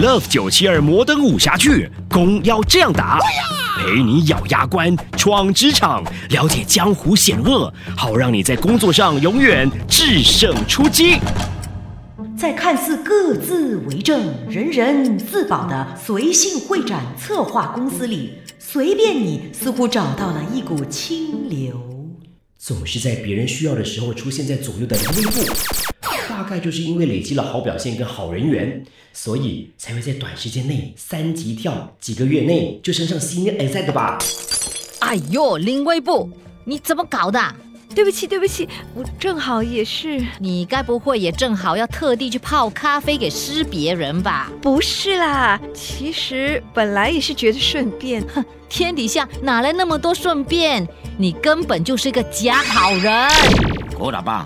Love 九七二摩登武侠剧，攻要这样打，陪你咬牙关，闯职场，了解江湖险恶，好让你在工作上永远制胜出击。在看似各自为政、人人自保的随性会展策划公司里，随便你似乎找到了一股清流。总是在别人需要的时候出现在左右的林威部，大概就是因为累积了好表现跟好人缘，所以才会在短时间内三级跳，几个月内就升上 Senior Exec 的吧？哎呦，林威布，你怎么搞的？对不起，对不起，我正好也是，你该不会也正好要特地去泡咖啡给施别人吧？不是啦，其实本来也是觉得顺便。哼，天底下哪来那么多顺便？你根本就是一个假好人。狗打棒，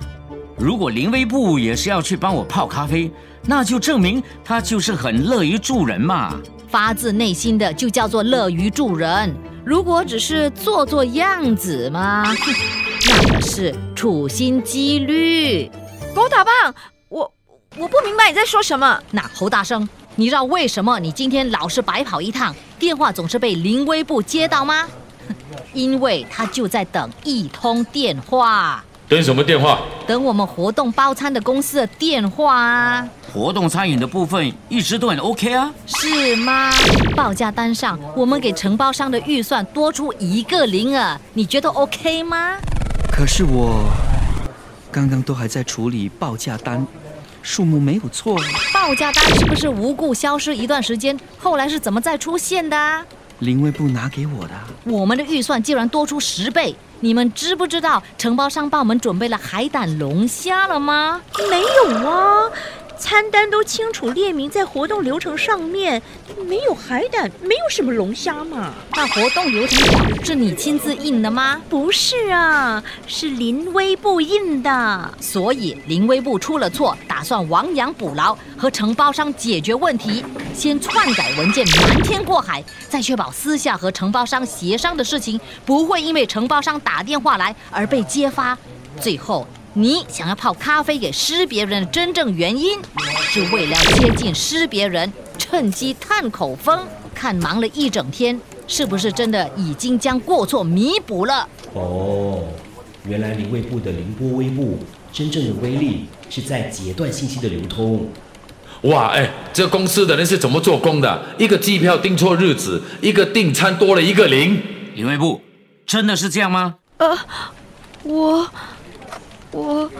如果林威部也是要去帮我泡咖啡，那就证明他就是很乐于助人嘛。发自内心的就叫做乐于助人。如果只是做做样子嘛，哼那可是处心积虑。狗打棒，我我不明白你在说什么。那侯大生，你知道为什么你今天老是白跑一趟，电话总是被林威部接到吗？哼因为他就在等一通电话，等什么电话？等我们活动包餐的公司的电话啊。活动餐饮的部分一直都很 OK 啊。是吗？报价单上我们给承包商的预算多出一个零儿，你觉得 OK 吗？可是我刚刚都还在处理报价单，数目没有错。报价单是不是无故消失一段时间？后来是怎么再出现的啊？林威部拿给我的，我们的预算竟然多出十倍，你们知不知道承包商帮我们准备了海胆龙虾了吗？没有啊，餐单都清楚列明在活动流程上面，没有海胆，没有什么龙虾嘛。那活动流程表是你亲自印的吗？不是啊，是林威部印的。所以林威部出了错，打算亡羊补牢，和承包商解决问题，先篡改文件瞒天过海，再确保私下和承包商协商的事情不会因为承包商打电话来而被揭发。最后，你想要泡咖啡给施别人的真正原因，是为了接近施别人，趁机探口风。看忙了一整天，是不是真的已经将过错弥补了？哦，原来林卫部的凌波微步真正的威力是在截断信息的流通。哇，哎，这公司的人是怎么做工的？一个机票订错日子，一个订餐多了一个零。林卫部，真的是这样吗？呃，我我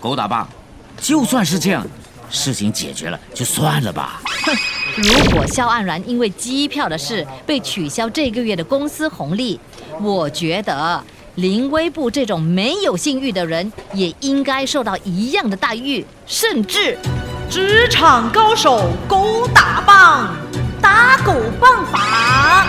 狗打棒，就算是这样，事情解决了就算了吧。哼如果肖安然因为机票的事被取消这个月的公司红利，我觉得林威部这种没有信誉的人也应该受到一样的待遇，甚至职场高手狗打棒，打狗棒法。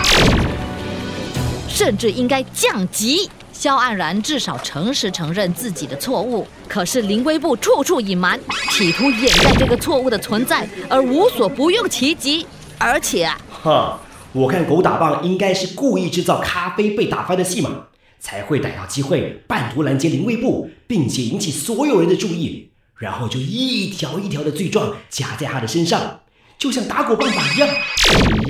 甚至应该降级。肖安然至少诚实承认自己的错误，可是林威部处处隐瞒，企图掩盖这个错误的存在，而无所不用其极。而且啊，哈，我看狗打棒应该是故意制造咖啡被打翻的戏码，才会逮到机会半途拦截林卫部，并且引起所有人的注意，然后就一条一条的罪状加在他的身上，就像打狗棒法一样，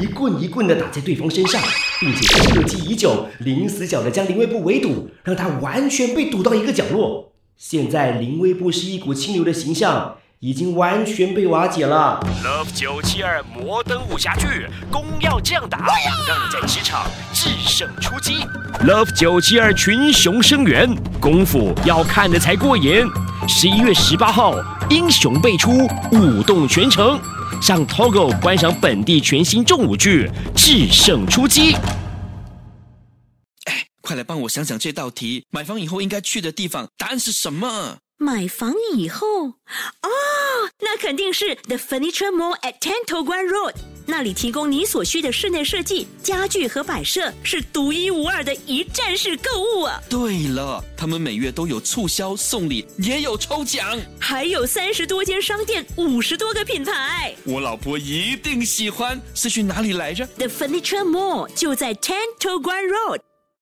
一棍一棍的打在对方身上，并且设计已久，临死角的将林威部围堵，让他完全被堵到一个角落。现在林威部是一股清流的形象，已经完全被瓦解了。Love 九七二摩登武侠剧，攻要这样打，让你在职场制胜出击。Love 九七二群雄生源，功夫要看的才过瘾。十一月十八号，英雄辈出，舞动全城。上 Togo 观赏本地全新重武剧《制胜出击》。哎快来帮我想想这道题，买房以后应该去的地方，答案是什么？买房以后，哦，那肯定是 The Furniture Mall at Tentoguan Road，那里提供你所需的室内设计、家具和摆设，是独一无二的一站式购物啊！对了，他们每月都有促销、送礼，也有抽奖，还有三十多间商店，五十多个品牌。我老婆一定喜欢。是去哪里来着？The Furniture Mall 就在 Tentoguan Road。